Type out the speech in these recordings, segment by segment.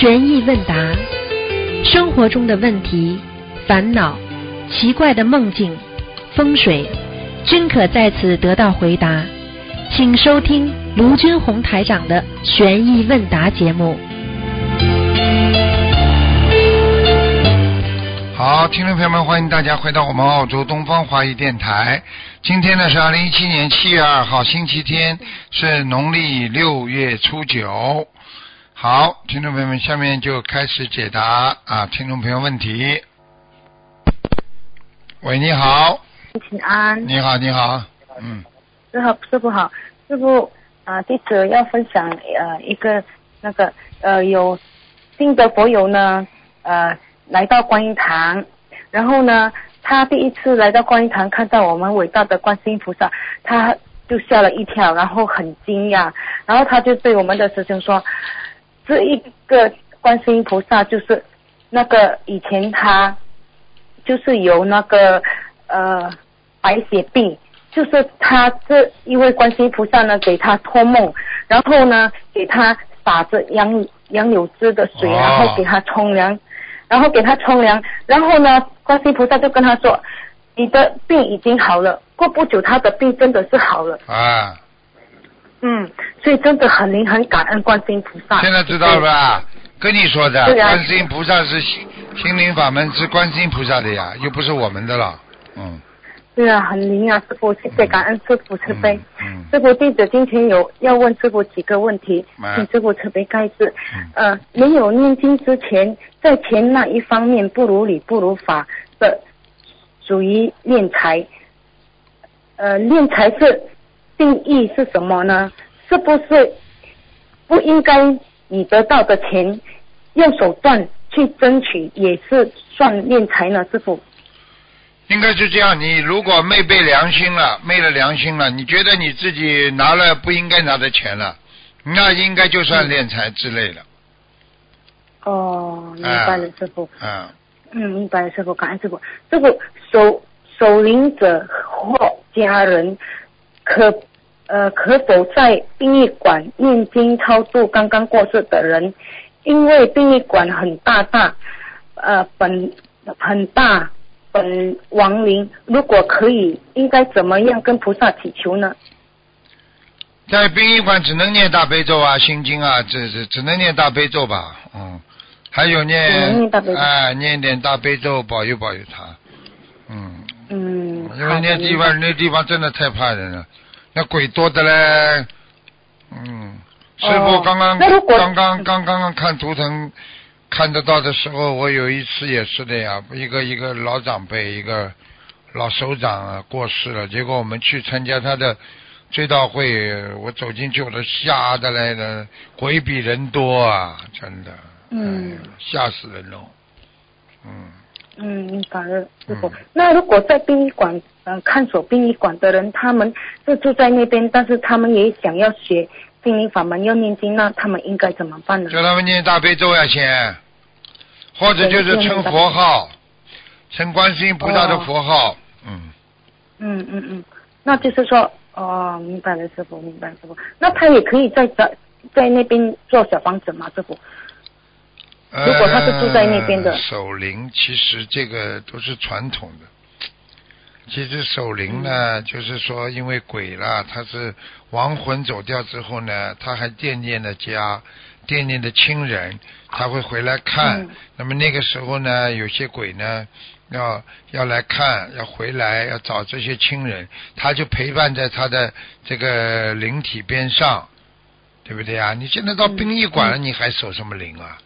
悬疑问答，生活中的问题、烦恼、奇怪的梦境、风水，均可在此得到回答。请收听卢军红台长的悬疑问答节目。好，听众朋友们，欢迎大家回到我们澳洲东方华语电台。今天呢是二零一七年七月二号，星期天，是农历六月初九。好，听众朋友们，下面就开始解答啊，听众朋友问题。喂，你好，请安，你好，你好，嗯，师傅师傅好，师傅啊，弟子要分享呃一个那个呃有新的佛友呢呃来到观音堂，然后呢他第一次来到观音堂看到我们伟大的观世音菩萨，他就吓了一跳，然后很惊讶，然后他就对我们的师兄说，这一个观世音菩萨就是那个以前他就是有那个呃白血病。就是他这一位观世音菩萨呢，给他托梦，然后呢，给他洒着杨杨柳枝的水，然后给他冲凉，然后给他冲凉，然后呢，观世音菩萨就跟他说，你的病已经好了。过不久，他的病真的是好了，啊，嗯，所以真的很灵，很感恩观世音菩萨。现在知道了吧？跟你说的，对啊观世音菩萨是心心灵法门，是观世音菩萨的呀，又不是我们的了，嗯。对啊，很灵啊，师傅，谢谢感恩师傅慈悲。嗯，师傅弟子今天有要问师傅几个问题嗯，请师傅慈悲开示。嗯呃，没有念经之前，在钱那一方面不如理不如法的，属于敛财。呃，敛财是定义是什么呢？是不是不应该你得到的钱用手段去争取，也是算敛财呢？师傅？应该是这样。你如果昧背良心了，昧了良心了，你觉得你自己拿了不应该拿的钱了，那应该就算敛财之类的。哦，明白了，师傅。嗯，嗯，明白了，师傅，感恩师傅。师傅，守守灵者或家人可呃可否在殡仪馆念经超度刚刚过世的人？因为殡仪馆很大大，呃本很大本亡灵，如果可以，应该怎么样跟菩萨祈求呢？在殡仪馆只能念大悲咒啊、心经啊，这这只能念大悲咒吧，嗯，还有念念大悲咒哎，念点大悲咒保佑保佑他，嗯，嗯，因为那地方那地方真的太怕人了，那鬼多的嘞，嗯，师傅哦刚刚、刚刚刚刚刚看图腾看得到的时候，我有一次也是的呀，一个一个老长辈，一个老首长啊过世了，结果我们去参加他的追悼会，我走进去我都吓得来了，鬼比人多啊，真的，嗯哎吓死人了，嗯。嗯，明白了，师傅。嗯那如果在殡仪馆呃看守殡仪馆的人，他们是住在那边，但是他们也想要学心灵法门，要念经，那他们应该怎么办呢？叫他们念大悲咒呀，先，或者就是称佛号，称观世音菩萨的佛号，嗯，嗯嗯嗯，那就是说，哦，明白了，师傅，明白了，师傅。那他也可以在在在那边做小房子吗，师傅？如果他是住在那边的呃守灵其实这个都是传统的。其实守灵呢，就是说，因为鬼啦，他是亡魂走掉之后呢，他还惦念的家，惦念的亲人，他会回来看。嗯那么那个时候呢，有些鬼呢，要要来看，要回来，要找这些亲人，他就陪伴在他的这个灵体边上，对不对啊？你现在到嗯殡仪馆了，你还守什么灵啊？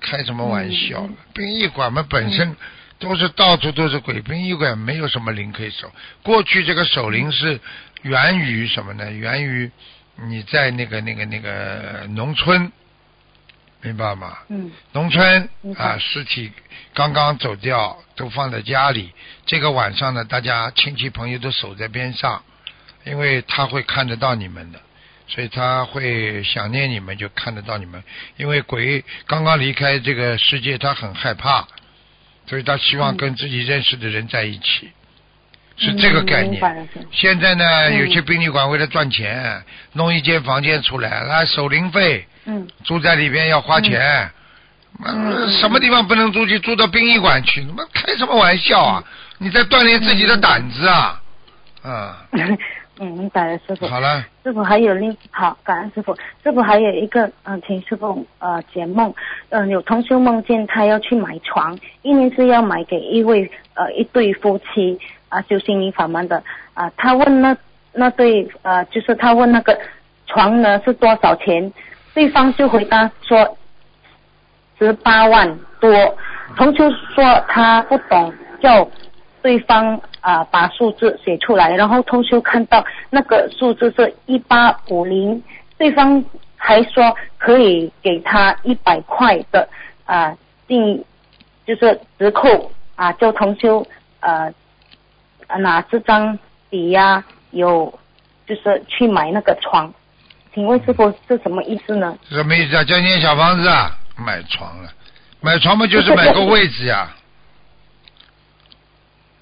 开什么玩笑嗯？殡仪馆嘛，本身都是到处都是鬼，殡仪馆没有什么灵可以守。过去这个守灵是源于什么呢？源于你在那个那个那个农村，明白吗？嗯农村啊，尸体刚刚走掉，都放在家里。这个晚上呢，大家亲戚朋友都守在边上，因为他会看得到你们的。所以他会想念你们，就看得到你们。因为鬼刚刚离开这个世界，他很害怕，所以他希望嗯跟自己认识的人在一起，是这个概念。现在呢，嗯有些殡仪馆为了赚钱，弄一间房间出来，来守灵费，嗯住在里边要花钱，嗯，什么地方不能住去？住到殡仪馆去？他妈开什么玩笑啊！你在锻炼自己的胆子啊！啊。嗯，明白了，师傅。好了。师傅还有另好，感恩师傅。师傅还有一个，嗯，请师傅呃解梦。嗯，有同学梦见他要去买床，一年是要买给一位呃一对夫妻啊修心灵法门的啊。他问那那对呃，就是他问那个床呢是多少钱？对方就回答说十八万多。同学说他不懂，叫对方。啊，把数字写出来，然后通修看到那个数字是一八五零，对方还说可以给他一百块的啊，定就是折扣啊，叫通修呃拿这张抵押有就是去买那个床，请问师傅是什么意思呢？什么意思啊？叫你小房子啊？买床了？买床不就是买个位置呀。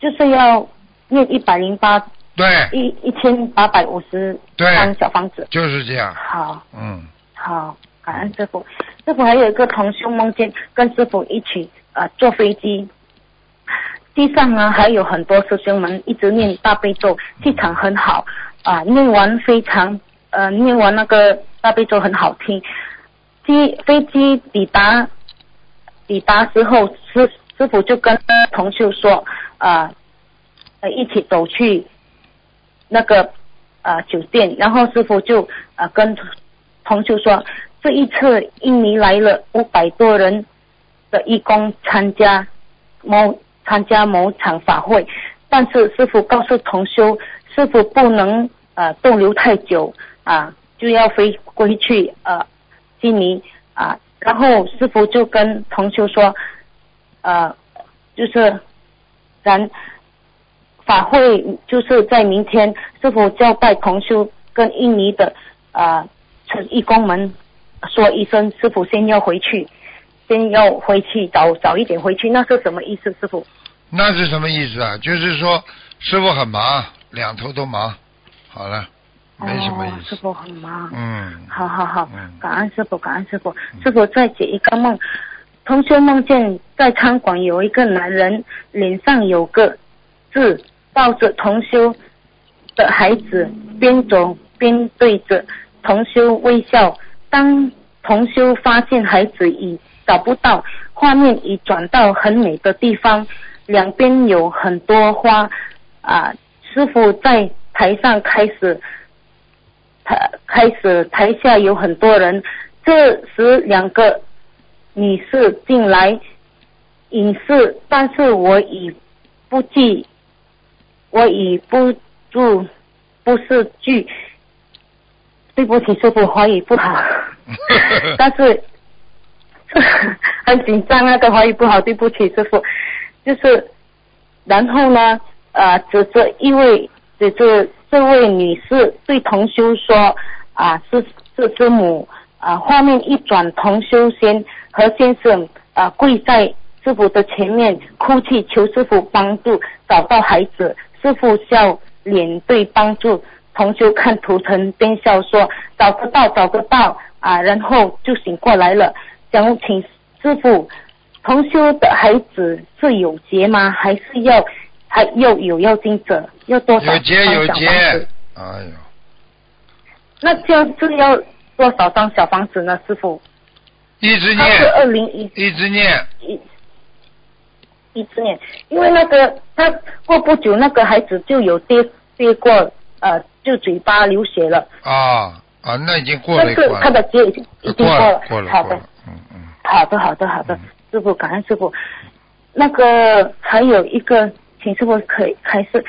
就是要念一百零八，对，一一千八百五十张小房子，就是这样。好，嗯，好，感恩师傅。师傅还有一个同修梦见跟师傅一起呃坐飞机，地上呢还有很多师兄们一直念大悲咒，气场很好啊，念完非常呃念完那个大悲咒很好听。机飞机抵达抵达之后，师师傅就跟同修说。啊，一起走去那个啊酒店，然后师傅就啊跟同修说，这一次印尼来了五百多人的义工参加某参加某场法会，但是师傅告诉同修，师傅不能啊逗留太久啊，就要飞回去啊悉尼啊，然后师傅就跟同修说，呃，就是。咱法会就是在明天，师傅交代同修跟印尼的啊义工们说一声，师傅先要回去，先要回去早早一点回去，那是什么意思，师傅？那是什么意思啊？就是说师傅很忙，两头都忙，好了，没什么意思。师傅很忙。嗯。好好好，感恩师傅，感恩师傅，师傅再解一个梦。同学梦见在餐馆有一个男人脸上有个字，抱着同修的孩子，边走边对着同修微笑。当同修发现孩子已找不到，画面已转到很美的地方，两边有很多花啊。师傅在台上开始，台开始台下有很多人，这时两个。你是进来隐士，但是我已不记，我已不住，不是句。对不起，师傅，华语不好，但是很紧张那个华语不好，对不起，师傅。就是，然后呢，呃，指着一位，指着这位女士对同修说，啊，是是师母。啊，画面一转，同修仙何先生啊跪在师傅的前面哭泣，求师傅帮助找到孩子。师傅笑脸对帮助同修看图腾，边笑说找得到，找得到啊，然后就醒过来了。想请师傅，同修的孩子是有劫吗？还是要还要有要精者？要多少？有劫有劫，哎呦，那就是要。多少张小房子呢，师傅？一直念。他是二零一。一直念。一。一直念，因为那个他过不久，那个孩子就有跌跌过，呃，就嘴巴流血了。啊啊，那已经过了。但是他的结已经已经过了。过了。好的。嗯嗯。好的好的好的，师傅感恩师傅。那个还有一个，请师傅可以开始。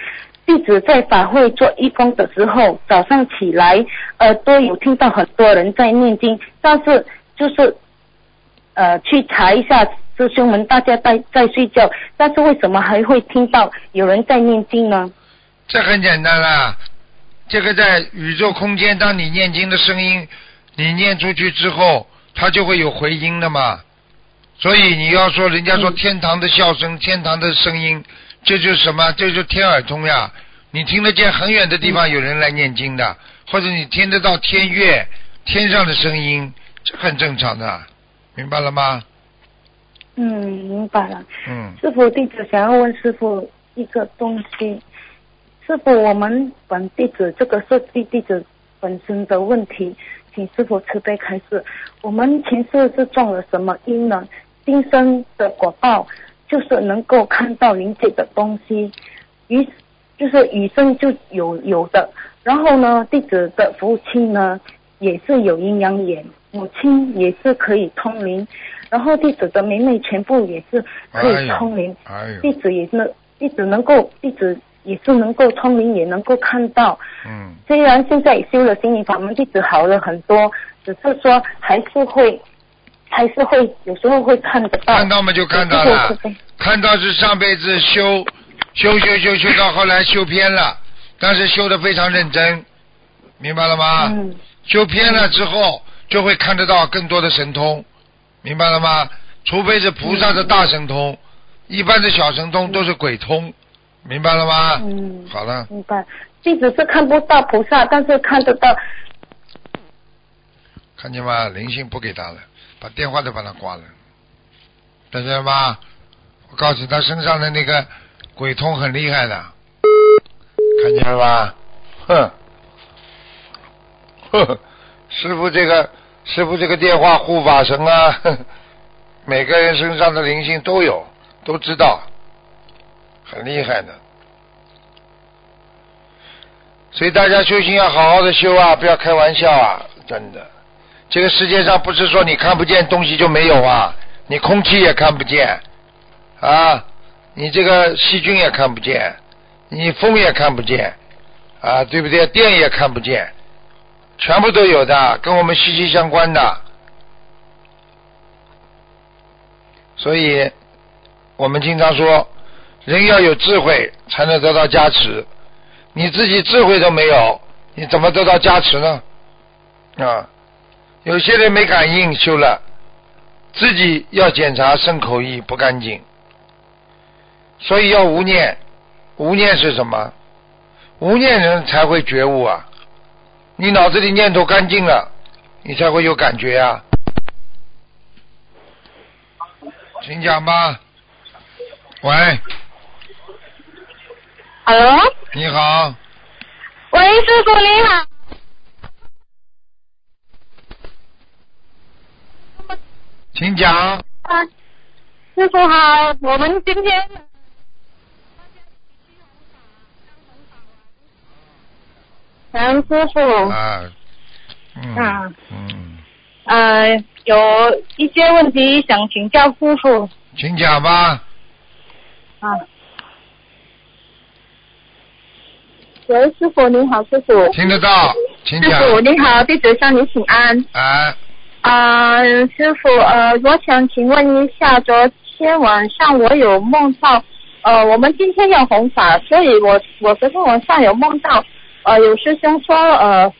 弟子在法会做义工的时候，早上起来耳朵有听到很多人在念经，但是就是呃去查一下师兄们，大家在在睡觉，但是为什么还会听到有人在念经呢？这很简单啦，这个在宇宙空间，当你念经的声音，你念出去之后，它就会有回音的嘛。所以你要说，人家说天堂的笑声，天堂的声音。这就是什么？这就是天耳通呀！你听得见很远的地方有人来念经的，或者你听得到天乐天上的声音，这很正常的，明白了吗？嗯，明白了。嗯，师傅，弟子想要问师傅一个东西。师傅，我们本弟子这个是弟弟子本身的问题，请师傅慈悲开示。我们前世是种了什么因呢？今生的果报就是能够看到灵界的东西，于就是与生就有有的。然后呢，弟子的父亲呢也是有阴阳眼，母亲也是可以通灵。然后弟子的妹妹全部也是可以通灵，弟子也是，弟子能够，弟子也是能够通灵，也能够看到。嗯，虽然现在修了心灵法门，弟子好了很多，只是说还是会，还是会有时候会看得到。看到嘛就看到了看到是上辈子修修修修修到后来修偏了，但是修的非常认真，明白了吗？嗯修偏了之后，就会看得到更多的神通，明白了吗？除非是菩萨的大神通，一般的小神通都是鬼通，明白了吗？嗯，好了，明白。弟子是看不到菩萨，但是看得到。看见吗？灵性不给他了，把电话都把他挂了，看见了吗？我告诉他身上的那个鬼通很厉害的，看见了吧？哼，呵，师傅这个师傅这个电话护法神啊，每个人身上的灵性都有，都知道，很厉害的。所以大家修行要好好的修啊，不要开玩笑啊，真的。这个世界上不是说你看不见东西就没有啊，你空气也看不见啊，你这个细菌也看不见，你风也看不见啊，对不对？电也看不见，全部都有的，跟我们息息相关的。所以，我们经常说，人要有智慧才能得到加持。你自己智慧都没有，你怎么得到加持呢？啊，有些人没感应修了，自己要检查身口意不干净，所以要无念。无念是什么？无念人才会觉悟啊！你脑子里念头干净了，你才会有感觉啊。请讲吧。喂，Hello，你好，喂，师傅你好。请讲。啊，师傅好，我们今天感恩师傅，啊，嗯啊嗯，呃，有一些问题想请教师傅请讲吧。啊。喂，师傅您好，师傅。听得到，请师讲。傅您好，弟子向您请安。啊，啊、师傅，呃，我想请问一下，昨天晚上我有梦到，呃，我们今天要弘法，所以我我昨天晚上有梦到，呃，有师兄说，呃，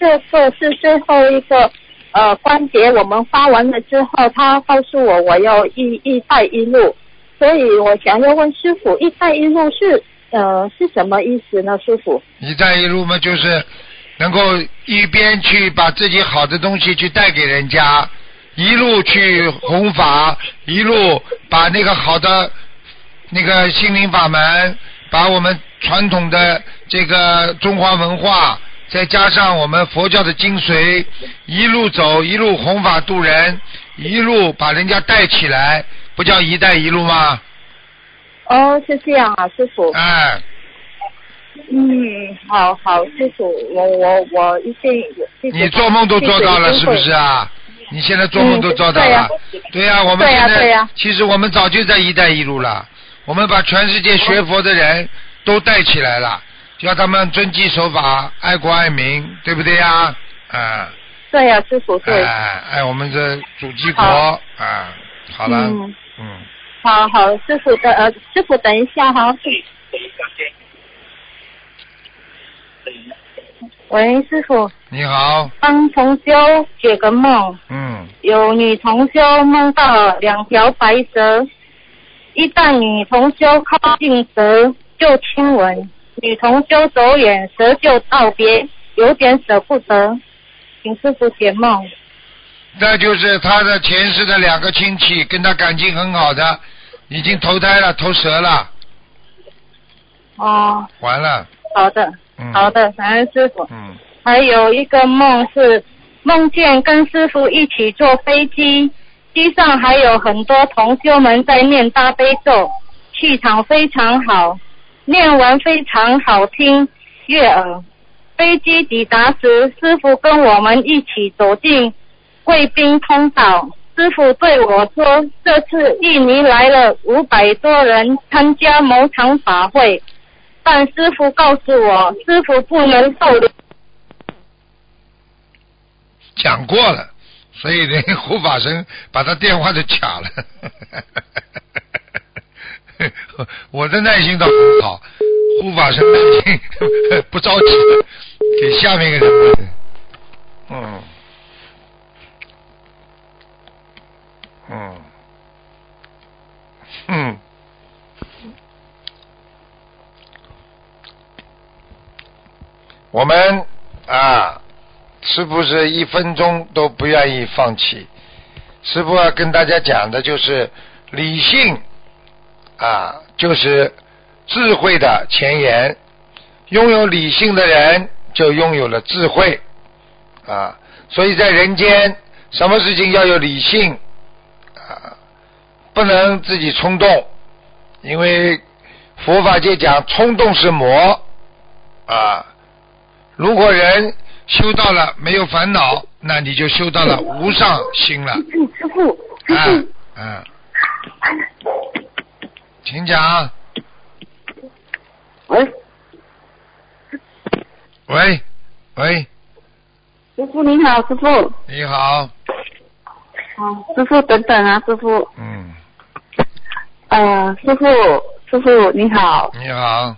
这个是最后一个呃关节，我们发完了之后，他告诉我我要一一带一路，所以我想要问师傅，一带一路是呃是什么意思呢？师傅？一带一路嘛，就是能够一边去把自己好的东西去带给人家，一路去弘法，一路把那个好的那个心灵法门，把我们传统的这个中华文化，再加上我们佛教的精髓，一路走，一路弘法度人，一路把人家带起来，不叫一带一路吗？哦，是这样啊，师傅。哎，嗯，好好，师傅，我我我一定谢谢。你做梦都做到了，是不是啊？你现在做梦都做到了，对呀、我们现在、对呀其实我们早就在“一带一路”了，我们把全世界学佛的人都带起来了，叫他们遵纪守法、爱国爱民，对不对呀？啊，对呀、师傅对。哎，爱我们的祖籍国啊，好了，嗯，嗯，好好，师傅的呃，师傅等一下哈。喂，师傅，你好，帮同修解个梦，嗯，有女同修梦到两条白蛇，一旦女同修靠近蛇就亲吻，女同修走远，蛇就道别，有点舍不得，请师傅解梦。那就是他的前世的两个亲戚跟他感情很好的，已经投胎了，投蛇了，哦，完了，好的，嗯，好，的，感恩师傅。嗯，还有一个梦是梦见跟师傅一起坐飞机，机上还有很多同修们在念大悲咒，气场非常好，念完非常好听，悦耳。飞机抵达时，师傅跟我们一起走进贵宾通道。师傅对我说：“这次印尼来了五百多人参加某场法会，但师傅告诉我，师傅不能逗留。”讲过了，所以连护法神把他电话都卡了。我的耐心倒很好，护法神耐心不着急，给下面一个人。嗯，嗯，嗯，我们啊，师傅是一分钟都不愿意放弃。师傅要跟大家讲的就是理性啊，就是智慧的前沿。拥有理性的人，就拥有了智慧啊。所以在人间，什么事情要有理性啊，不能自己冲动，因为佛法界讲冲动是魔啊。如果人修到了没有烦恼，那你就修到了无上心了。师傅，师嗯傅，嗯，请讲。喂，喂，喂，师傅你好，师傅，你好，啊，师傅等等啊，师傅，嗯，呃，师傅，师傅你好，你好，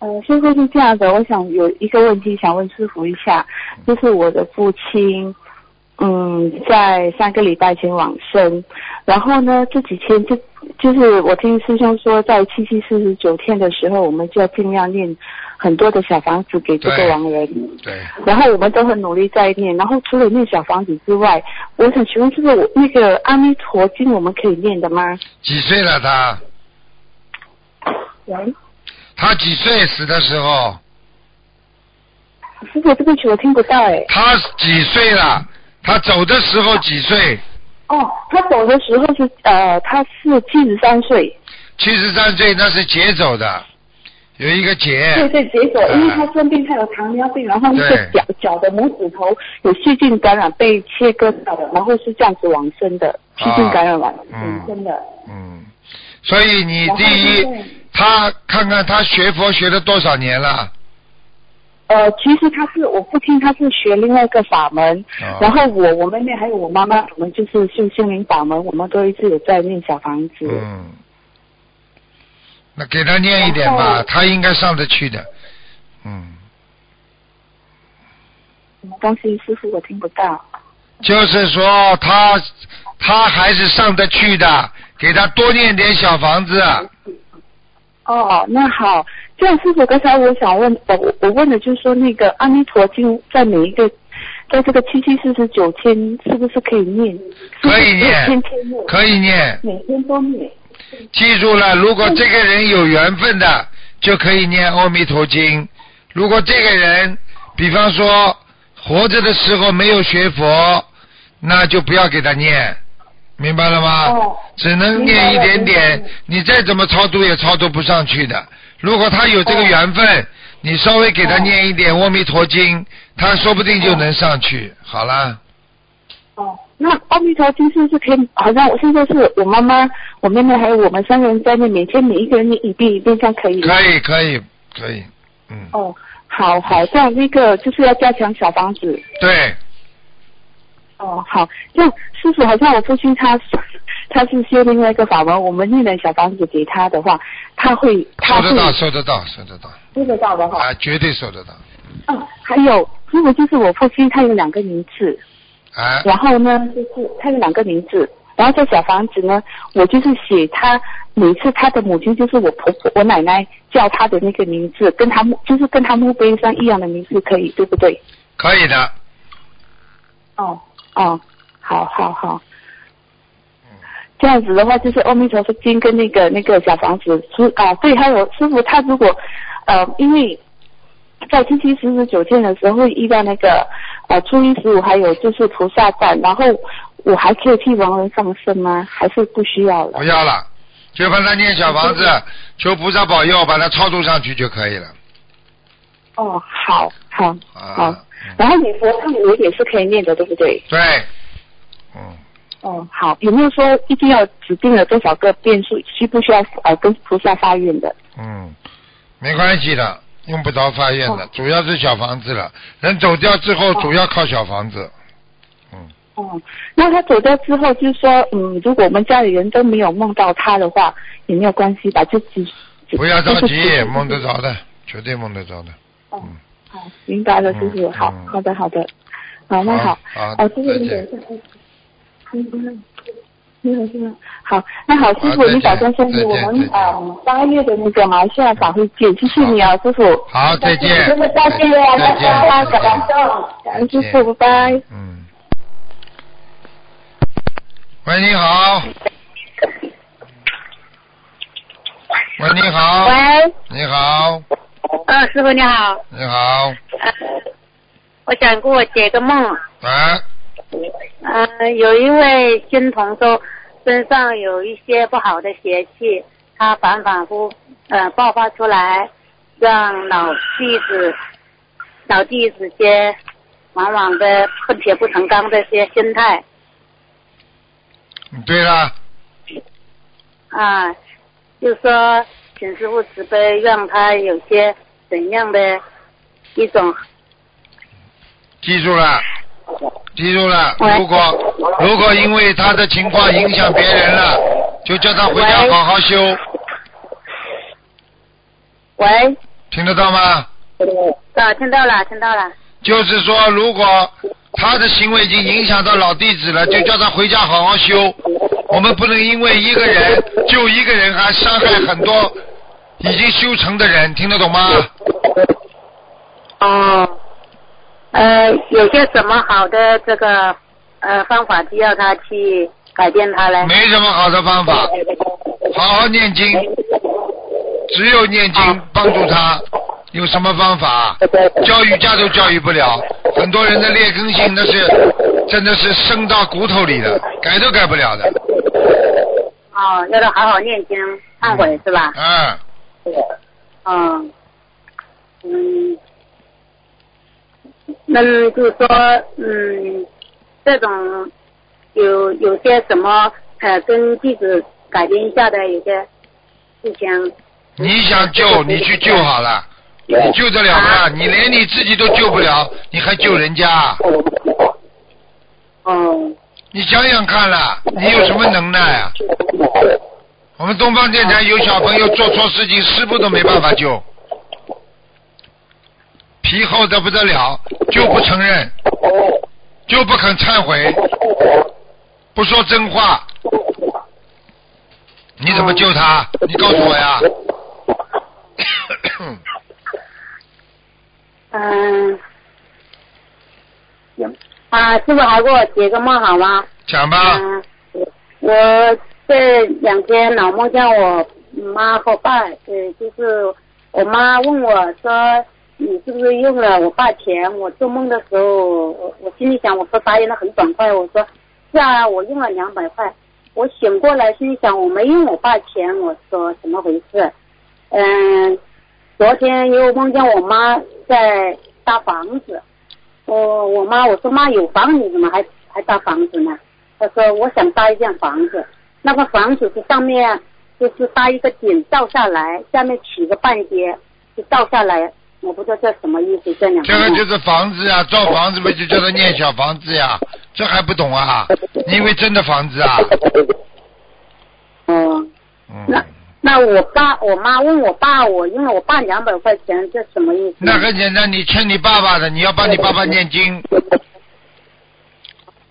呃，师傅是这样的，我想有一个问题想问师傅一下，就是我的父亲，嗯，在三个礼拜前往生，然后呢，这几天就就是我听师兄说，在七七四十九天的时候，我们就要尽量念很多的小房子给这个亡人。对，然后我们都很努力在念，然后除了念小房子之外，我想请问，是不是我那个阿弥陀经我们可以念的吗？几岁了他？喂，他几岁死的时候？师傅，对不起，我听不到哎。他几岁了？他走的时候几岁？哦，他走的时候是呃，他是七十三岁，七十三岁，那是劫走的，有一个劫。对对，结果哎因为他生病，他有糖尿病，然后那个对脚脚的拇指头有细菌感染被切割掉的，然后是这样子往生的，细菌感染完嗯往生的。嗯，所以你第一他看看他学佛学了多少年了？呃，其实他是我父亲，他是学另外一个法门，哦然后我我妹妹还有我妈妈，我们就是修心灵法门，我们都一直有在念小房子。嗯，那给他念一点吧，他应该上得去的。嗯，什么东西，师傅我听不到。就是说他他还是上得去的，给他多念点小房子。哦，那好，这样师傅刚才我想问，我我我问的就是说那个阿弥陀经在每一个，在这个七七四十九天是不是可以念？可以念天天念，可以念，每天都念。记住了，如果这个人有缘分的，就可以念阿弥陀经。如果这个人，比方说活着的时候没有学佛，那就不要给他念，明白了吗？哦只能念一点点，你再怎么超度也超度不上去的。如果他有这个缘分，你稍微给他念一点阿弥陀经，他说不定就能上去。好啦，哦，那阿弥陀经是不是可以？好像我现在是我妈妈、我妹妹还有我们三个人在那，每天每一个人念一遍一遍，这样可以吗？可以，可以，可以，嗯，哦，好好，这样那个就是要加强小房子。对，哦，好，这样师傅好像我父亲他他是修另外一个法门，我们念了小房子给他的话，他会他会收得到，收得到，收得到，收得到的哈。啊，绝对收得到，嗯，还有如果就是我父亲他有两个名字，啊，然后呢就是他有两个名字，然后在小房子呢，我就是写他每次他的母亲就是我婆婆我奶奶叫他的那个名字，跟他墓就是跟他墓碑上一样的名字，可以对不对？可以的，哦哦，好好好。这样子的话，就是阿弥陀佛经跟那个那个小房子师啊，对，还有师傅他如果呃，因为在七七四十九天的时候会遇到那个呃初一十五，还有就是菩萨站，然后我还可以替亡人放生吗？还是不需要了不？要了，就帮他念小房子，求菩萨保佑，把他超度上去就可以了。哦，好好然后你佛忏我也是可以念的，对不对？对，嗯，哦，好，有没有说一定要指定了多少个变数，需不需要呃跟菩萨发愿的？嗯，没关系的，用不着发愿的，哦主要是小房子了。人走掉之后，主要靠小房子。嗯，哦，那他走掉之后，就是说，嗯，如果我们家里人都没有梦到他的话，也没有关系吧？就只只不要着急，梦得着的，绝对梦得着的。哦嗯，好，明白了，师傅。嗯好嗯好的，好的。好，那好。好哦，师傅，再见你等一下。嗯你好，师傅。好，那好，师傅，你保重身体。再见我们呃八月的那个马来西亚法会见，谢谢你啊，师傅。好，再见。再见啊，再见。再见感动，感恩师傅，拜拜。嗯。喂，你好。喂，你好。喂，你好，呃，师傅你好，你好，呃，我想给我解个梦，啊，呃，有一位新同修身上有一些不好的邪气，他反反复呃爆发出来，让老弟子老弟子些往往的恨铁不成钢这些心态对了，啊，就说请师傅慈悲，让他有些怎样的一种记住了，记住了。如果如果因为他的情况影响别人了，就叫他回家好好修，喂，听得到吗？啊，听到了，听到了。就是说，如果他的行为已经影响到老弟子了，就叫他回家好好修。我们不能因为一个人就一个人，还伤害很多已经修成的人，听得懂吗？哦，呃，有些什么好的这个呃方法需要他去改变他嘞？没什么好的方法，好好念经，只有念经帮助他。有什么方法？教育家都教育不了，很多人的劣根性那是真的是深到骨头里的，改都改不了的。哦，要他好好念经忏悔是吧？嗯，嗯，嗯，那就是说，嗯，这种有有些什么呃跟弟子改变一下的有些事情。你想救你去救好了，你救得了吗？你连你自己都救不了，你还救人家？哦，你想想看了，你有什么能耐啊？我们东方电台有小朋友做错事情，师傅都没办法救，皮厚的不得了，就不承认，就不肯忏悔，不说真话，你怎么救他？你告诉我呀。嗯，行啊，师傅还给我解个梦好吗？讲吧，嗯，我这两天老梦见我妈和爸，呃，就是我妈问我说，你是不是用了我爸钱？我做梦的时候，我我心里想，我说答应的很爽快，我说是啊，我用了两百块。我醒过来心里想，我没用我爸钱，我说怎么回事？嗯，昨天又梦见我妈在搭房子，我我妈我说妈有房你怎么还还搭房子呢？她说我想搭一间房子，那个房子是上面就是搭一个顶倒下来，下面起个半截就倒下来，我不知道这什么意思，这两个这个就是房子呀，造房子不就叫他念小房子呀？这还不懂啊？你以为真的房子啊？哦，那嗯，那我爸我妈问我爸，我因为我爸两百块钱，这什么意思？那很简单，你欠你爸爸的，你要帮你爸爸念经，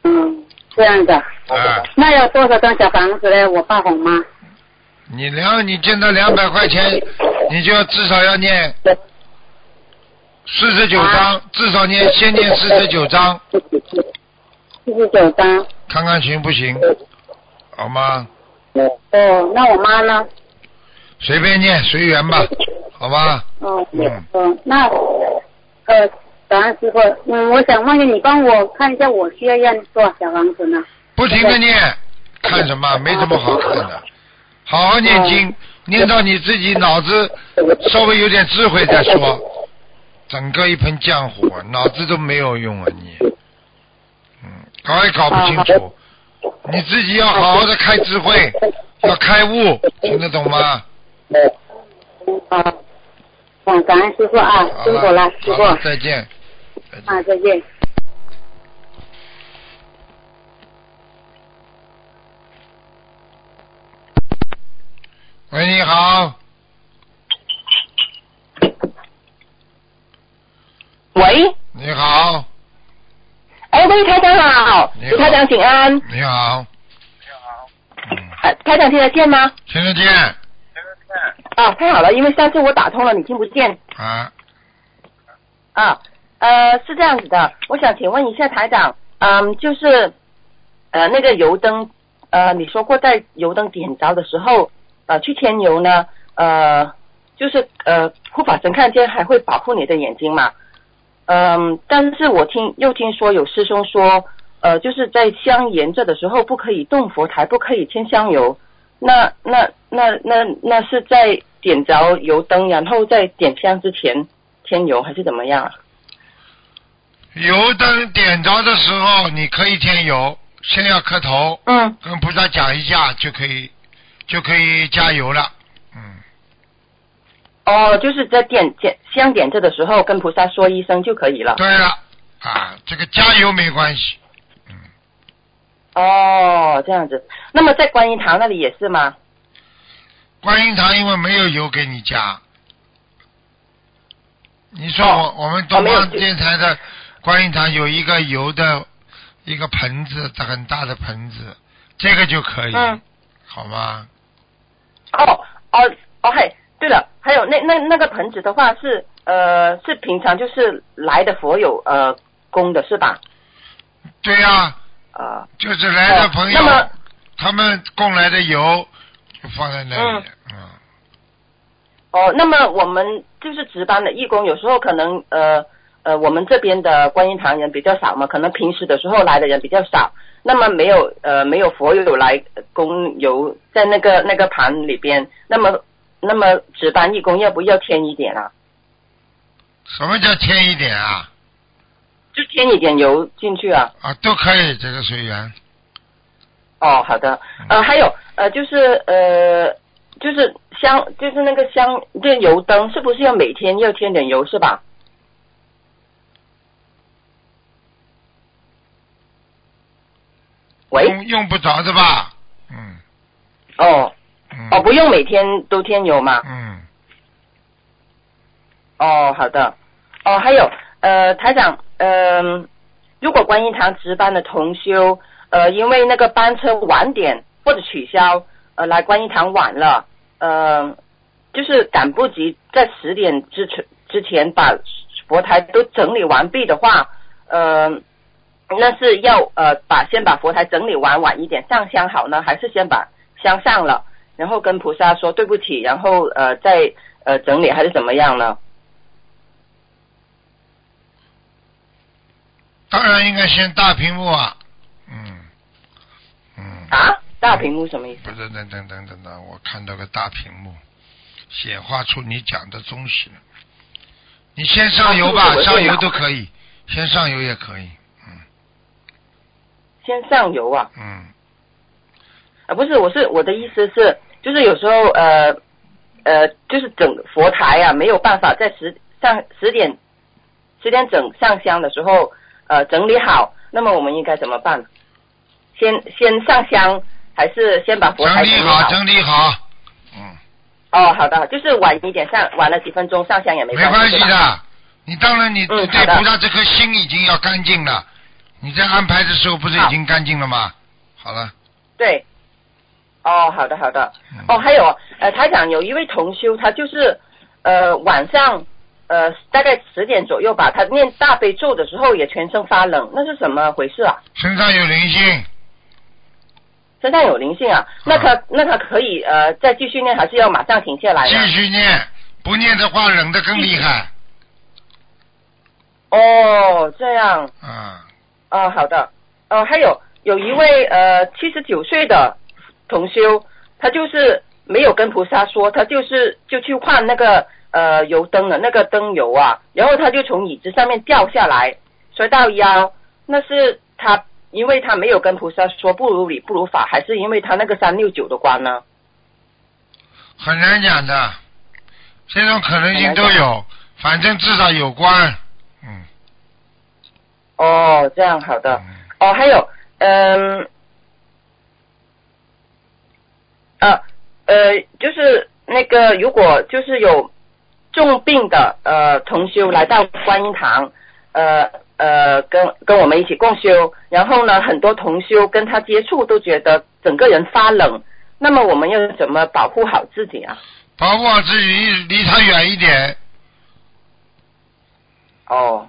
嗯，这样的。啊，那要多少张小房子呢？我爸哄妈。你两你见到两百块钱，你就要至少要念四十九章，至少念先念四十九张，四十九张。看看行不行，好吗？哦，那我妈呢？随便念，随缘吧，好吧？哦，嗯嗯，那呃，感恩师傅，嗯，我想问一下你，帮我看一下我需要念多少小房子呢？不停的念，看什么？没什么好看的，好好念经，念到你自己脑子稍微有点智慧再说。整个一盆浆糊，脑子都没有用啊你，嗯，搞也搞不清楚。你自己要好好的开智慧，要开悟，听得懂吗？好，嗯，感恩师傅啊，辛苦了，师傅再见。再见啊，再见。喂，你好，喂，你好，哎，喂，台长好，你好台长请安。你好，嗯，啊，台长听得见吗？听得见听得见啊，太好了，因为上次我打通了，你听不见啊？啊。呃，是这样子的，我想请问一下台长，嗯，就是呃那个油灯，呃，你说过在油灯点着的时候，呃，去添油呢，呃，就是呃护法神看见还会保护你的眼睛嘛？嗯，但是我听又听说有师兄说，呃，就是在香燃着的时候不可以动佛台，不可以添香油。那那那那那是在点着油灯，然后在点香之前添油，还是怎么样啊？油灯点着的时候，你可以添油，先要磕头，嗯，跟菩萨讲一下就可以，就可以加油了。嗯，哦，就是在点点香点着的时候，跟菩萨说一声就可以了。对了，啊，这个加油没关系。嗯，哦，这样子。那么在观音堂那里也是吗？观音堂因为没有油给你加，你说我、哦我们东方电台的观音堂有一个油的一个盆子，很大的盆子，这个就可以，嗯。好吗？哦哦哦，嘿，对了，还有那那那个盆子的话是呃是平常就是来的佛友呃供的是吧？对呀、呃就是来的朋友，他们供来的油就放在那里，嗯哦，那么我们就是值班的义工，有时候可能呃呃，我们这边的观音堂人比较少嘛，可能平时的时候来的人比较少，那么没有呃没有佛友来供油在那个那个盘里边，那么那么值班义工要不要添一点啊？什么叫添一点啊？就添一点油进去啊？啊，都可以，这个随缘。哦，好的，呃，还有呃，就是呃，就是香，就是那个香，这油灯是不是要每天要添点油是吧？喂，用用不着的吧？嗯哦嗯。哦，不用每天都添油吗？嗯，哦，好的。哦，还有呃，台长，嗯、如果观音堂值班的同修，呃，因为那个班车晚点或者取消，呃，来观音堂晚了，呃，就是赶不及在十点之前之前把佛台都整理完毕的话，呃，那是要呃把先把佛台整理完晚一点上香好呢，还是先把香上了，然后跟菩萨说对不起，然后呃再呃整理还是怎么样呢？当然应该先大屏幕啊。嗯嗯。啊，大屏幕什么意思？不是，等等等等等，我看到个大屏幕，显化出你讲的东西了。你先上油吧上油都可以，先上油也可以。嗯先上游啊？嗯，啊，不是，我是我的意思是，就是有时候呃呃，就是整佛台啊，没有办法在十上十点十点整上香的时候呃整理好，那么我们应该怎么办？先先上香，还是先把佛台整理好，整理好。嗯，哦，好的，就是晚一点上，晚了几分钟上香也没没关系的。你当然你嗯对菩萨这颗心已经要干净了，你在安排的时候不是已经干净了吗？好了。对。哦，好的好的。嗯哦，还有呃，台长有一位同修，他就是呃晚上呃大概十点左右吧，他念大悲咒的时候也全身发冷，那是怎么回事啊？身上有灵性，身上有灵性啊，那他那他可以呃再继续念，还是要马上停下来呢？继续念，不念的话冷的更厉害。哦，这样，啊，哦，好的，呃，还有有一位呃七十九岁的同修，他就是没有跟菩萨说，他就是就去换那个呃油灯的那个灯油啊，然后他就从椅子上面掉下来，摔到腰，那是他因为他没有跟菩萨说不如理不如法，还是因为他那个三六九的关呢？很难讲的，这种可能性都有，反正至少有关。嗯，哦，这样好的。嗯哦，还有，嗯，呃呃，就是那个，如果就是有重病的呃同修来到观音堂，呃呃，跟跟我们一起共修，然后呢，很多同修跟他接触都觉得整个人发冷，那么我们要怎么保护好自己啊？保护好自己，离离他远一点，哦，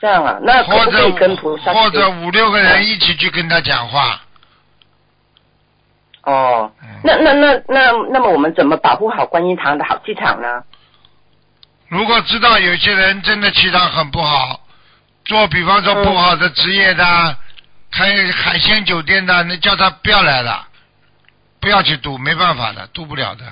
这样啊，那可或者不可以跟菩萨或者五六个人一起去跟他讲话。哦嗯，那那那那那么我们怎么保护好观音堂的好气场呢？如果知道有些人真的气场很不好，做比方说嗯不好的职业的，开海鲜酒店的，那叫他不要来了，不要去赌，没办法的，赌不了的。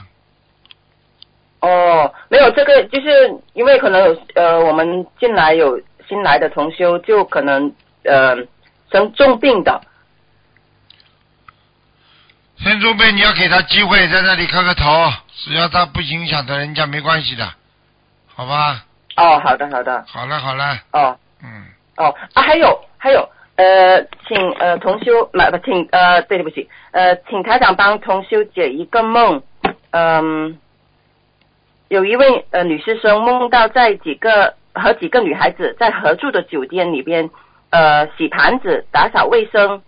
哦，没有这个，就是因为可能有呃，我们进来有新来的同修，就可能呃生重病的。生重病你要给他机会，在那里磕个头，只要他不影响到人家，没关系的，好吧？哦，好的好的，好了好了，哦。嗯，哦啊，还有还有呃，请呃同修买不，请呃对对不起呃，请台长帮同修解一个梦，嗯、有一位呃女师生梦到在几个和几个女孩子在合住的酒店里边呃洗盘子、打扫卫生，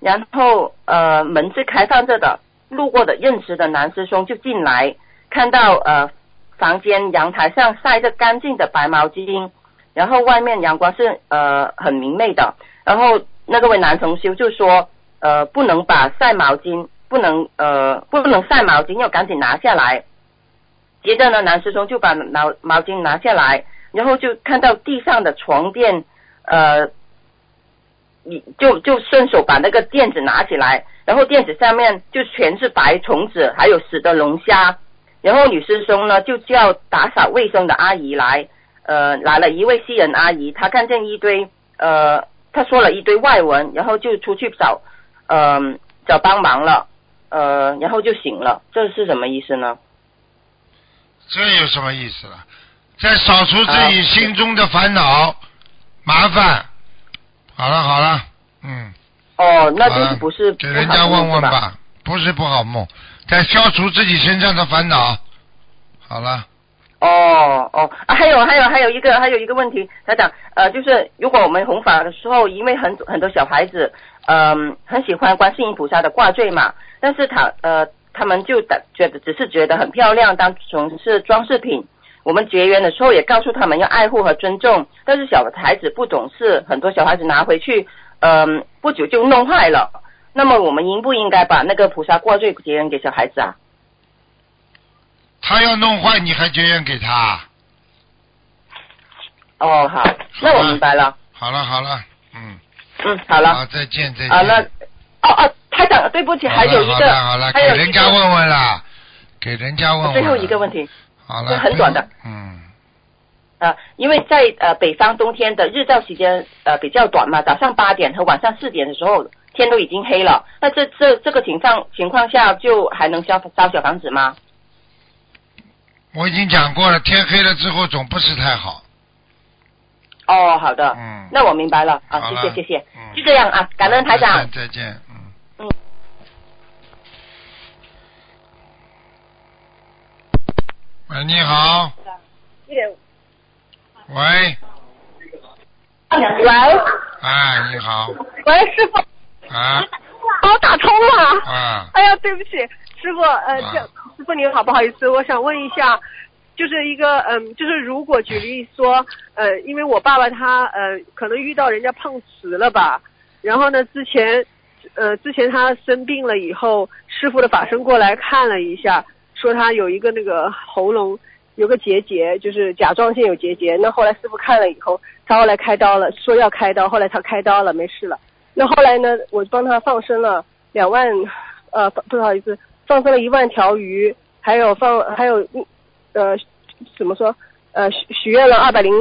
然后呃门是开放着的，路过的认识的男师兄就进来，看到呃房间阳台上晒着干净的白毛巾，然后外面阳光是呃很明媚的，然后那个位男同修就说呃不能把晒毛巾不能呃不能晒毛巾，要赶紧拿下来。接着呢，男师兄就把毛毛巾拿下来，然后就看到地上的床垫，呃，你就就顺手把那个垫子拿起来，然后垫子上面就全是白虫子，还有死的龙虾。然后女师兄呢就叫打扫卫生的阿姨来，呃，来了一位西人阿姨，她看见一堆呃，她说了一堆外文，然后就出去找，呃，找帮忙了，呃，然后就醒了，这是什么意思呢？这有什么意思了？在扫除自己心中的烦恼、麻烦。好了好了，嗯，哦，那就是不是给人家问问吧？吧，不是不好梦，在消除自己身上的烦恼。好了，哦哦啊，还有还有还有一个还有一个问题，台长，呃，就是如果我们弘法的时候，因为很很多小孩子，嗯、很喜欢观世音菩萨的挂坠嘛，但是他呃他们就的觉得只是觉得很漂亮，当成是装饰品。我们结缘的时候也告诉他们要爱护和尊重，但是小孩子不懂事，很多小孩子拿回去，嗯、不久就弄坏了。那么我们应不应该把那个菩萨挂坠结缘给小孩子啊？他要弄坏，你还结缘给他？哦，好，那我明白了。好了好了，嗯，嗯，好了。好，再见再见。好了哦哦，台长，对不起，还有一好个，了好了，给人家问问啦，给人家问问。最后一个问题好了，这很短的。嗯，啊，因为在呃北方冬天的日照时间呃比较短嘛，早上八点和晚上四点的时候天都已经黑了，那这这这个情况情况下就还能烧烧小房子吗？我已经讲过了，天黑了之后总不是太好。哦，好的，嗯。那我明白了。啊，谢谢谢谢，嗯。就这样啊，感恩台长。再见，再见，嗯。嗯。喂，你好。喂，喂哎，你好，喂，师傅，啊。把我打通了。啊，哎呀，对不起，师傅，呃，啊。这师傅您好，不好意思，我想问一下，就是一个嗯，就是如果举例说，呃，因为我爸爸他呃可能遇到人家碰瓷了吧，然后呢之前呃，之前他生病了以后，师傅的法身过来看了一下，说他有一个那个喉咙有个结节，就是甲状腺有结节。那后来师傅看了以后，他后来开刀了，说要开刀，后来他开刀了，没事了。那后来呢，我帮他放生了两万，呃，不好意思，放生了一万条鱼，还有放还有呃怎么说呃许许愿了二百零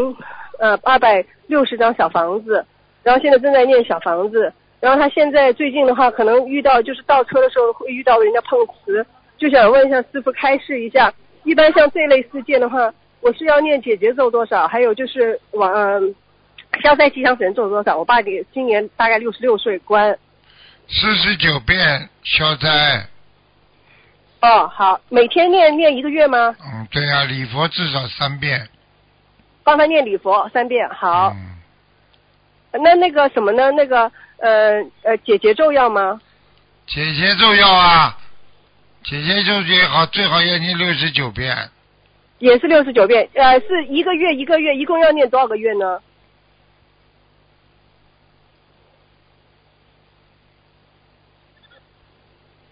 呃二百六十张小房子，然后现在正在念小房子。然后他现在最近的话，可能遇到就是倒车的时候会遇到人家碰瓷，就想问一下师傅开示一下。一般像这类事件的话，我是要念姐姐咒多少？还有就是往嗯消灾吉祥神咒多少？我爸今今年大概六十六岁，关。四十九遍消灾。哦，好，每天念念一个月吗？嗯，对呀、礼佛至少三遍。帮他念礼佛三遍，好。嗯，那那个什么呢？那个呃呃姐姐咒要吗？姐姐咒要啊，姐姐咒最好最好要念六十九遍，也是六十九遍，呃，是一个月一个月，一共要念多少个月呢？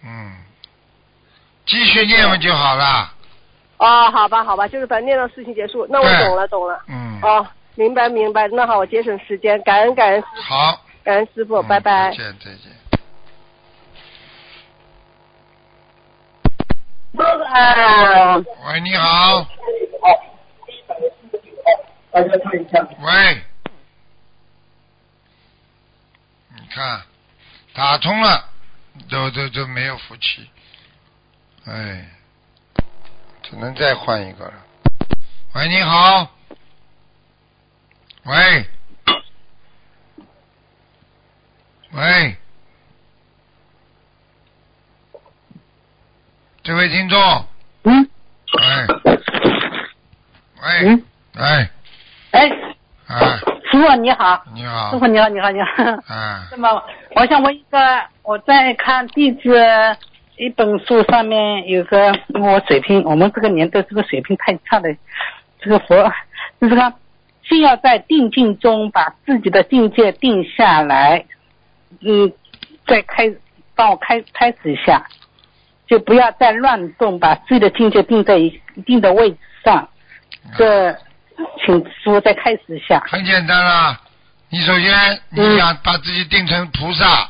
嗯，继续念嘛就好了。哦，好吧，好吧，就是反正念到事情结束。那我懂了，懂了。嗯，哦，明白明白。那好，我节省时间，感恩感恩师好，感恩师傅，嗯拜拜再。见再见。喂，你好。喂。你看，打通了，都都都没有福气，哎，只能再换一个了。喂，你好。喂。喂。这位听众，嗯。喂，喂，嗯，喂，哎，啊，师傅你好，你好。师，傅你好，你好，你好。啊，那么，我想问一个，我在看《弟子》一本书上面有个我水平，我们这个年代这个水平太差了。这个佛就是说，先要在定境中把自己的境界定下来，嗯，再开帮我开开始一下，就不要再乱动，把自己的境界定在一一定的位置上。这，请师傅再开始一下。很简单啦。你首先你嗯想把自己定成菩萨，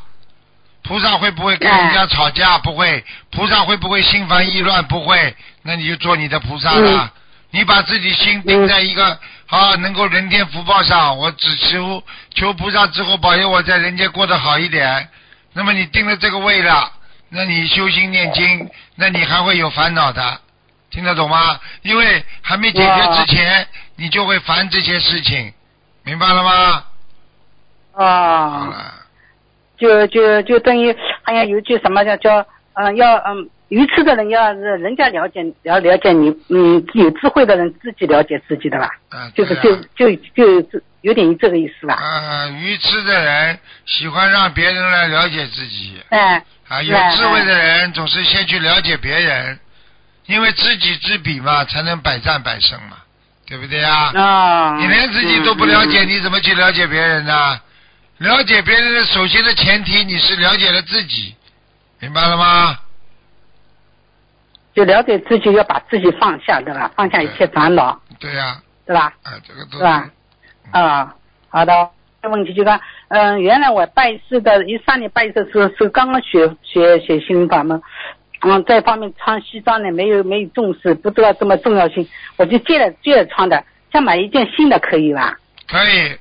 菩萨会不会跟人家吵架？不会。菩萨会不会心烦意乱？不会。那你就做你的菩萨了。你把自己心定在一个啊能够人天福报上，我只求求菩萨之后保佑我在人间过得好一点。那么你定了这个位了，那你修心念经，那你还会有烦恼的，听得懂吗？因为还没解决之前，你就会烦这些事情，明白了吗？好哦，了，就就就等于好像有句什么叫叫嗯、要嗯愚痴的人要是人家了解了了解你，嗯有智慧的人自己了解自己的吧，啊，就是对啊。就就就有点这个意思吧。啊，愚痴的人喜欢让别人来了解自己，哎，啊，有智慧的人总是先去了解别人，因为知己知彼嘛，才能百战百胜嘛，对不对啊？啊，你连自己都不了解，嗯你怎么去了解别人呢？了解别人的首先的前提，你是了解了自己，明白了吗？就了解自己，要把自己放下，对吧？放下一切烦恼，对呀、对吧？啊，这个都是吧？啊，好的。这个问题就说，嗯，原来我拜师的，一三年拜师是是刚刚学学学心灵法门，嗯，这方面穿西装呢没有没有重视，不知道这么重要性，我就借了借了穿的，想买一件新的可以吧？可以，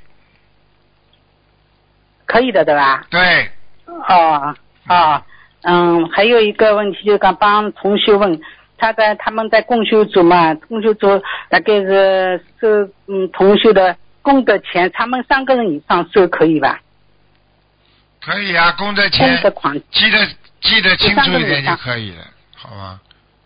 可以的，对吧？对，哦哦，嗯，还有一个问题就是刚帮同学问，他在他们在共修组嘛，共修组大概是是嗯同修的功德钱，他们三个人以上收可以吧？可以啊，功德功钱德款记得记得清楚一点就就可以了，好吗？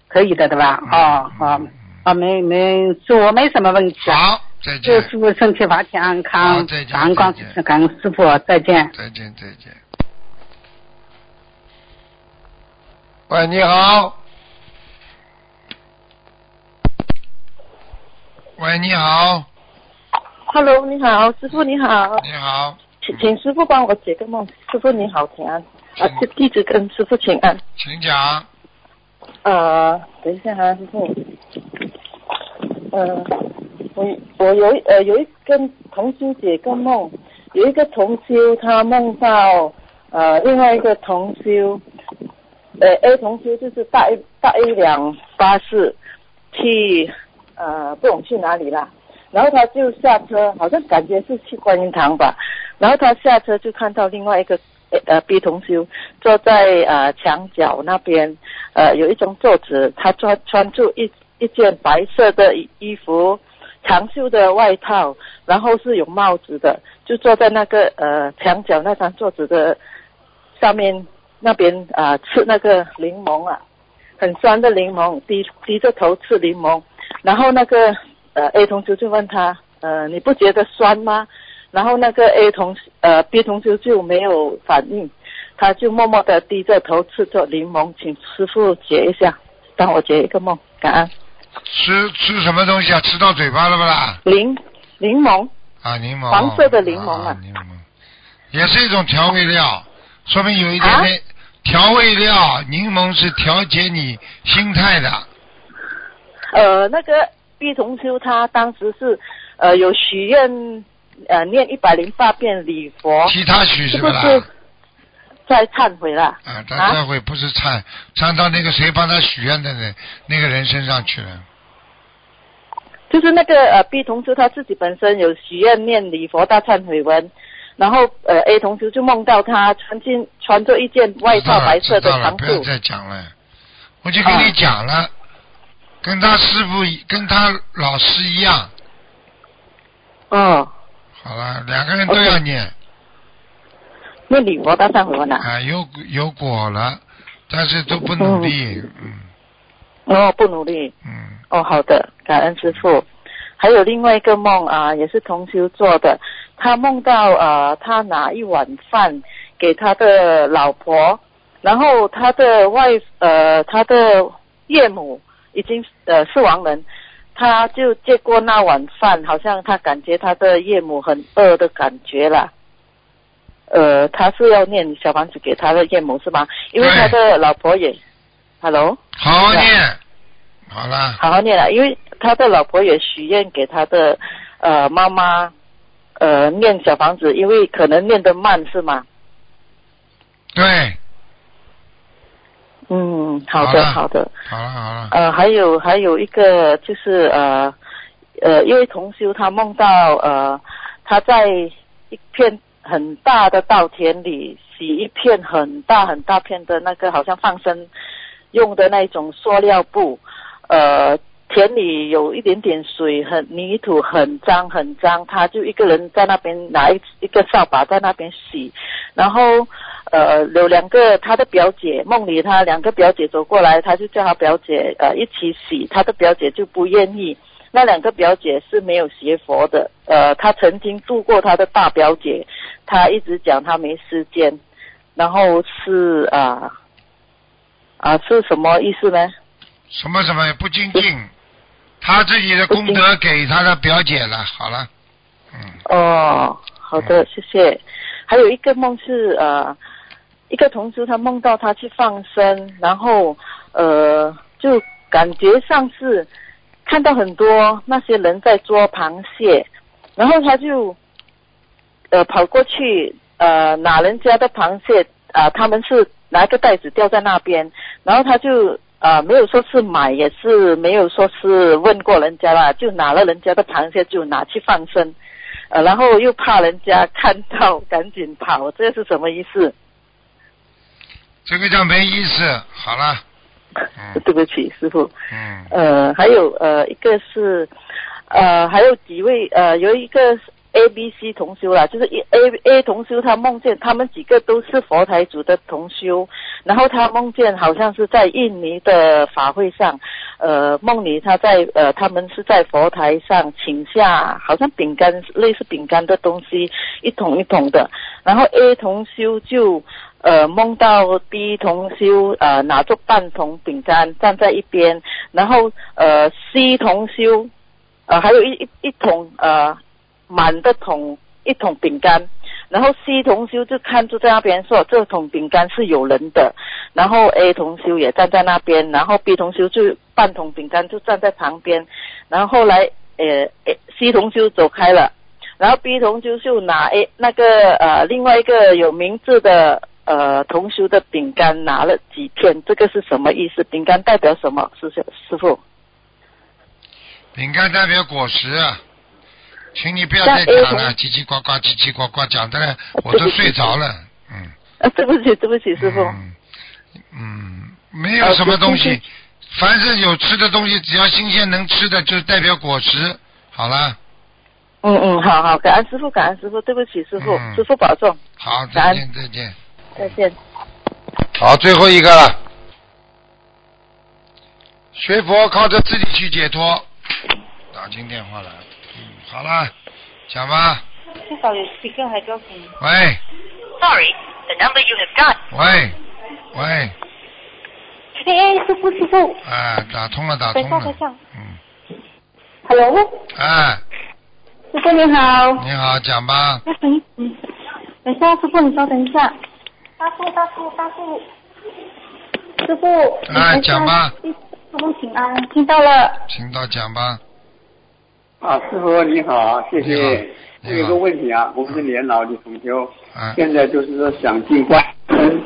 可以的，对吧？嗯哦好嗯哦，没没，是我没什么问题啊。好，再见祝，师傅身体法体安好康再见，感恩光再见感恩师傅，再见。再见，再见。喂，你好。喂，你好，Hello，你好，师傅你好，你好，请请师傅帮我解个梦。师傅你好，请安。啊，这弟子跟师傅请安。请讲。呃，等一下哈、师傅。呃，我我有一呃有一跟同修解个梦，有一个同修他梦到呃另外一个同修，呃 A 同修就是搭一搭一辆巴士去呃不懂去哪里啦，然后他就下车，好像感觉是去观音堂吧，然后他下车就看到另外一个呃 B 同修坐在呃墙角那边，呃有一张桌子，他穿穿着一一件白色的衣服，长袖的外套，然后是有帽子的，就坐在那个呃墙角那张桌子的上面那边啊、吃那个柠檬啊，很酸的柠檬，低低着头吃柠檬，然后那个呃 A 同学就问他呃你不觉得酸吗？然后那个 A 同呃 B 同学就没有反应，他就默默的低着头吃着柠檬，请师傅解一下，帮我解一个梦，感恩。吃吃什么东西啊？吃到嘴巴了不啦？柠柠檬，啊，柠檬。黄色的柠檬啊啊柠檬也是一种调味料，说明有一点啊点调味料。柠檬是调节你心态的。呃，那个 B 同修他当时是呃有许愿呃念一百零八遍礼佛，其他许是不啦？是在忏悔了？啊，他忏悔不是忏忏到那个谁帮他许愿的人那个人身上去了。就是那个呃 B 同修他自己本身有许愿念礼佛大忏悔文，然后呃 A 同修就梦到他穿进穿着一件外套白色的长不要，再讲了。我就跟你讲了，跟他师傅跟他老师一样。哦，好了，两个人都要念。那礼佛大忏悔文啊，啊，有有果了，但是都不努力，嗯。哦不努力，嗯，哦，好的，感恩师傅。还有另外一个梦啊，也是同修做的。他梦到呃，他拿一碗饭给他的老婆，然后他的外呃，他的岳母已经呃是亡人，他就借过那碗饭，好像他感觉他的岳母很饿的感觉了。呃，他是要念小房子给他的岳母是吗？因为他的老婆也，Hello。好好念，好了，好好念了，因为他的老婆也许愿给他的呃妈妈呃念小房子，因为可能念得慢是吗？对，嗯，好的好的。好了好了，呃，还有还有一个就是呃呃，因为同修他梦到呃他在一片很大的稻田里洗一片很大很大片的那个好像放生用的那种塑料布，呃。田里有一点点水，很泥土，很脏很脏。他就一个人在那边拿一一个扫把在那边洗，然后呃有两个他的表姐梦里他两个表姐走过来，他就叫他表姐呃一起洗，他的表姐就不愿意。那两个表姐是没有学佛的，呃，他曾经度过他的大表姐，他一直讲他没时间，然后是啊啊是什么意思呢？什么什么也不精进，他自己的功德给他的表姐了，好了，嗯，哦，好的，谢谢。还有一个梦是呃，一个同事他梦到他去放生，然后呃，就感觉上是看到很多那些人在捉螃蟹，然后他就呃跑过去呃拿人家的螃蟹啊、他们是拿个袋子吊在那边，然后他就呃没有说是买，也是没有说是问过人家啦，就拿了人家的螃蟹就拿去放生，呃，然后又怕人家看到赶紧跑，这是什么意思？这个叫没意思，好了，嗯 对不起，师傅。嗯，呃，还有呃，一个是呃，还有几位呃，有一个 A、B、C 同修啦，就是一 A A 同修，他梦见他们几个都是佛台组的同修，然后他梦见好像是在印尼的法会上，呃，梦里他在呃，他们是在佛台上请下好像饼干类似饼干的东西，一桶一桶的，然后 A 同修就。呃，梦到 B 同修呃拿着半桶饼干站在一边，然后呃 C 同修呃还有一一一桶呃满的桶一桶饼干，然后 C 同修就看住在那边说这桶饼干是有人的，然后 A 同修也站在那边，然后 B 同修就半桶饼干就站在旁边，然后后来呃 C 同修走开了，然后 B 同修就拿 A 那个呃另外一个有名字的呃同修的饼干拿了几片，这个是什么意思？饼干代表什么？师师师傅？饼干代表果实，请你不要再讲了，叽叽呱呱，叽叽呱呱讲的了，我都睡着了。嗯。啊，对不起，对不起，师傅。嗯。嗯，没有什么东西，凡是有吃的东西，只要新鲜能吃的，就代表果实。好了。嗯嗯，好好，感恩师傅，感恩师傅，对不起，师傅，师傅保重。好，再见，再见。再见。好，最后一个了。学佛靠着自己去解脱。打进电话了，嗯，好了，讲吧。至少有几个还高兴。喂。Sorry, the number you have got. 喂，喂。哎，师傅，师傅。哎，打通了，打通了。等一下，等下。嗯。Hello。哎，师傅你好。你好，讲吧。哎，等一，嗯，等一下，师傅你稍等一下。大叔，大叔，大叔。师傅。哎，讲吧。师傅请安，听到了。听到讲吧。啊，师傅你好，谢谢。我有个问题啊，我们是年老的同修，啊。现在就是说想进观音村，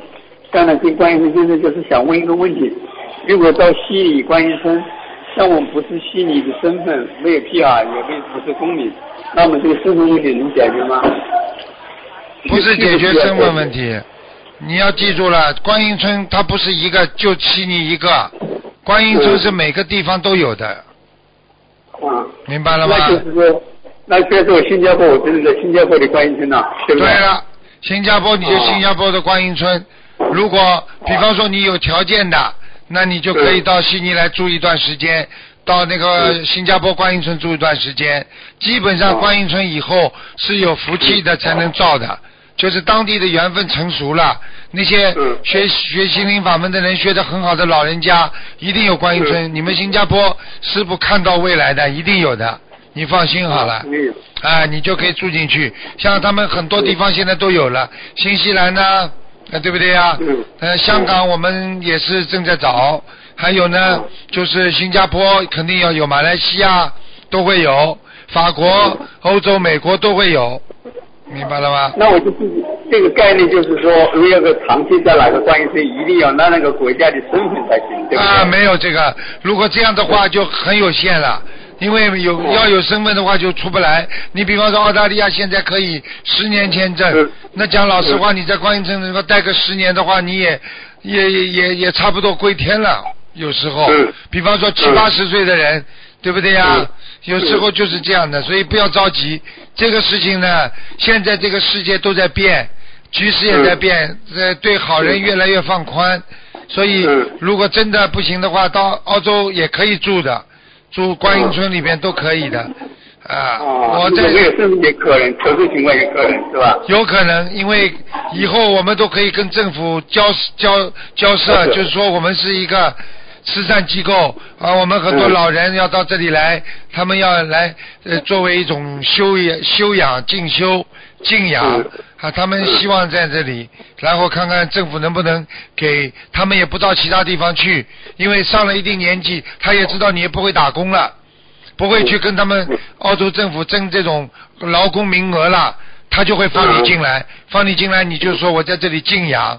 当然进观音村，现在就是想问一个问题：如果到西里观音村，像我们不是西里的身份，没有 PR，也没有不是公民，那么这个身份问题能解决吗？不是解决身份问题，你要记住了，观音村它不是一个就西里一个，观音村是每个地方都有的，啊，明白了吗？那就是说，那比如说新加坡，我就是在新加坡的观音村呐、对不对？对了，新加坡你就新加坡的观音村，如果比方说你有条件的，那你就可以到悉尼来住一段时间，到那个新加坡观音村住一段时间。基本上观音村以后是有福气的才能造的，就是当地的缘分成熟了，那些学学心灵法门的人学得很好的老人家，一定有观音村。你们新加坡师傅看到未来的，一定有的，你放心好了。啊，你就可以住进去。像他们很多地方现在都有了，新西兰呢，呃，对不对呀？嗯。呃，香港我们也是正在找，还有呢，就是新加坡肯定要有，马来西亚都会有，法国、欧洲、美国都会有，明白了吗？那我就自己这个概念就是说，如果要个长期在哪个观音村，一定要拿那个国家的身份才行，对不对？啊，没有这个，如果这样的话就很有限了。因为有要有身份的话就出不来。你比方说澳大利亚现在可以十年签证，那讲老实话，你在观音村能够待个十年的话，你也也也也也差不多归天了。有时候，比方说七八十岁的人，对不对呀？有时候就是这样的，所以不要着急。这个事情呢，现在这个世界都在变，局势也在变，呃，对好人越来越放宽。所以，如果真的不行的话，到澳洲也可以住的。住观音村里边都可以的，啊，我在没有身份的客人，特殊情况有客人是吧？有可能，因为以后我们都可以跟政府交交交涉，就是说我们是一个慈善机构啊，我们很多老人要到这里来，他们要来呃作为一种修养、修养、进修、静养啊，他们希望在这里，然后看看政府能不能给他们，也不到其他地方去，因为上了一定年纪，他也知道你也不会打工了，不会去跟他们澳洲政府争这种劳工名额了，他就会放你进来，放你进来，你就说我在这里静养，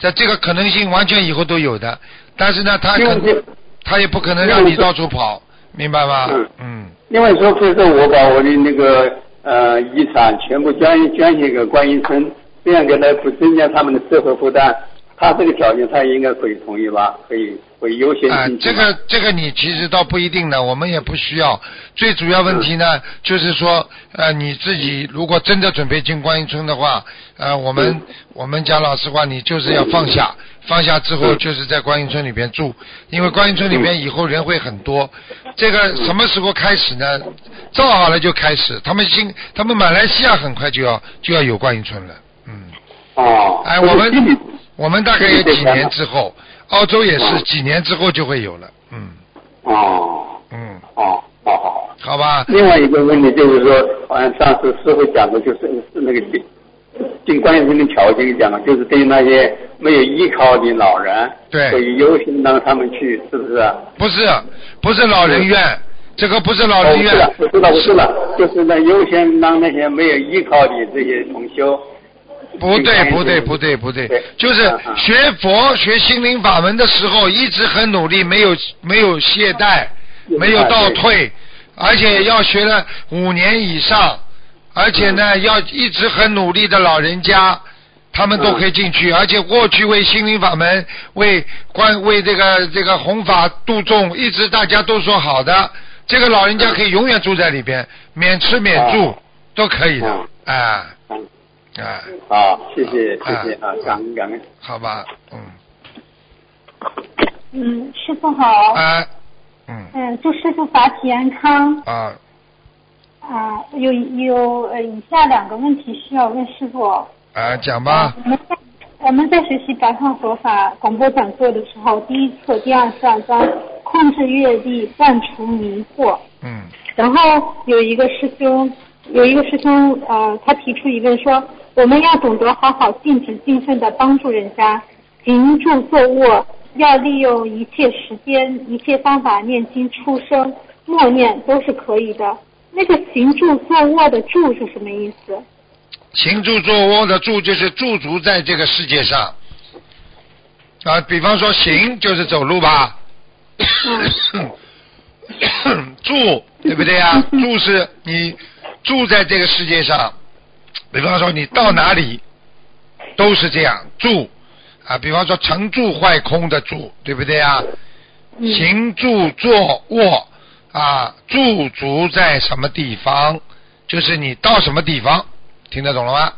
在这个可能性完全以后都有的，但是呢，他可他也不可能让你到处跑，明白吗？嗯。另外说，比如说我把我的那个呃遗产全部捐捐献给观音村，这样给他不增加他们的社会负担，他这个条件他应该可以同意吧？可以会优先啊、这个这个你其实倒不一定的，我们也不需要。最主要问题呢，就是说，呃，你自己如果真的准备进观音村的话，呃，我们、我们讲老实话，你就是要放下，放下之后就是在观音村里边住，因为观音村里边以后人会很多。这个什么时候开始呢？造好了就开始，他们新，他们马来西亚很快就要就要有观音村了，嗯。哦。哎，我们我们大概有几年之后，澳洲也是几年之后就会有了，嗯哦嗯，哦哦好。好吧。另外一个问题就是说，好像上次师傅讲的就是是那个尽观音菩萨的条件讲，就是对那些没有依靠的老人，对。可以优先让他们去，是不是？啊？不是，不是老人院，这个不是老人院，是了，不是了，就是那优先让那些没有依靠的这些同修。不对，不对，不对，不对，就是学佛、学心灵法门的时候，一直很努力，没有没有懈怠，没有倒退，而且要学了五年以上，而且呢，要一直很努力的老人家，他们都可以进去，而且过去为心灵法门、为关为这个这个弘法度众，一直大家都说好的，这个老人家可以永远住在里边，免吃免住都可以的，啊。啊，好，谢谢谢谢啊，感恩感恩，好吧，嗯。嗯，师傅好。啊。嗯。嗯，祝师傅法体安康。啊。啊，有有呃以下两个问题需要问师傅。啊，讲吧。我们在我们在学习白话佛法广播讲座的时候，第一册第二十二章控制阅历，断除迷惑。嗯。然后有一个师兄。有一个师兄，呃，他提出疑问说，我们要懂得好好尽职尽分的帮助人家，行住坐卧要利用一切时间、一切方法念经、出声、默念都是可以的。那个行住坐卧的住是什么意思？行住坐卧的住就是驻足在这个世界上啊，比方说行就是走路吧，住对不对呀？住是你。住在这个世界上，比方说你到哪里都是这样住啊。比方说成住坏空的住，对不对啊？行住坐卧啊，驻足在什么地方，就是你到什么地方，听得懂了吗？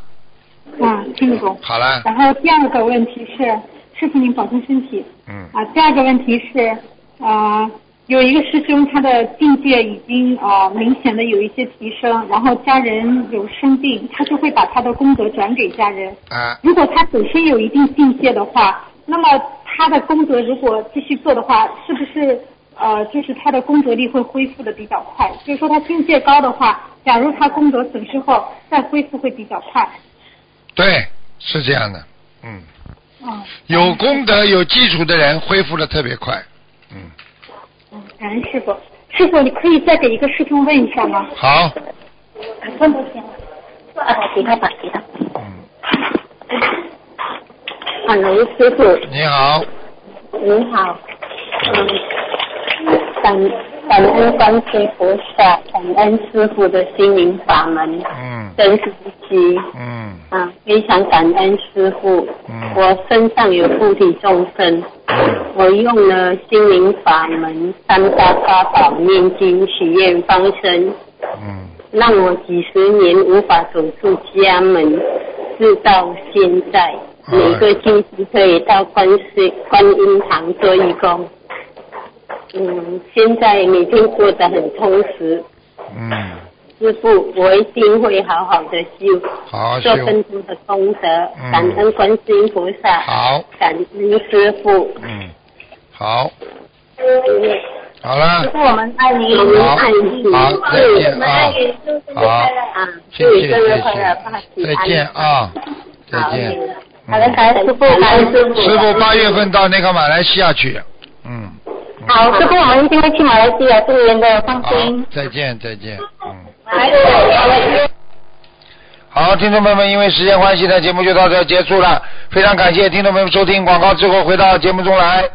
啊，听得懂。好了。然后第二个问题是，师傅您保重身体。嗯。啊，第二个问题是啊。有一个师兄，他的境界已经啊明显的有一些提升，然后家人有生病，他就会把他的功德转给家人。啊。如果他本身有一定境界的话，那么他的功德如果继续做的话，是不是呃就是他的功德力会恢复的比较快？就是说他境界高的话，假如他功德损失后再恢复会比较快。对，是这样的，嗯。哦。有功德有基础的人恢复的特别快，嗯。嗯，感恩师傅。师傅，你可以再给一个师兄问一下吗？好。问不行。啊，给他吧，给他。嗯。啊，刘师傅。你好。你好。嗯。感感恩观世菩萨，感恩师傅的心灵法门。嗯。真实机。嗯。啊，非常感恩师傅。嗯。我身上有附体众生。我用了心灵法门三大法宝念经许愿方生，嗯，让我几十年无法走出家门，直到现在每个星期可以到观世观音堂做义工。嗯，现在每天过得很充实。嗯，师傅，我一定会好好的修，好好做更多的功德，嗯。感恩观世音菩萨，好，感恩师傅。嗯，好，好了师，傅，我们爱你，我好们爱你，好再见啊。好啊，谢谢。祝你生日谢快乐，谢。再见啊，再见。好的，感恩师傅，感恩师傅。师傅八月份到那个马来西亚去，嗯，好，师傅，我们一定会去马来西亚，祝您的放心。，再见再见，嗯。好，听众朋友们，因为时间关系呢，节目就到这结束了。非常感谢听众朋友们收听广告之后回到节目中来。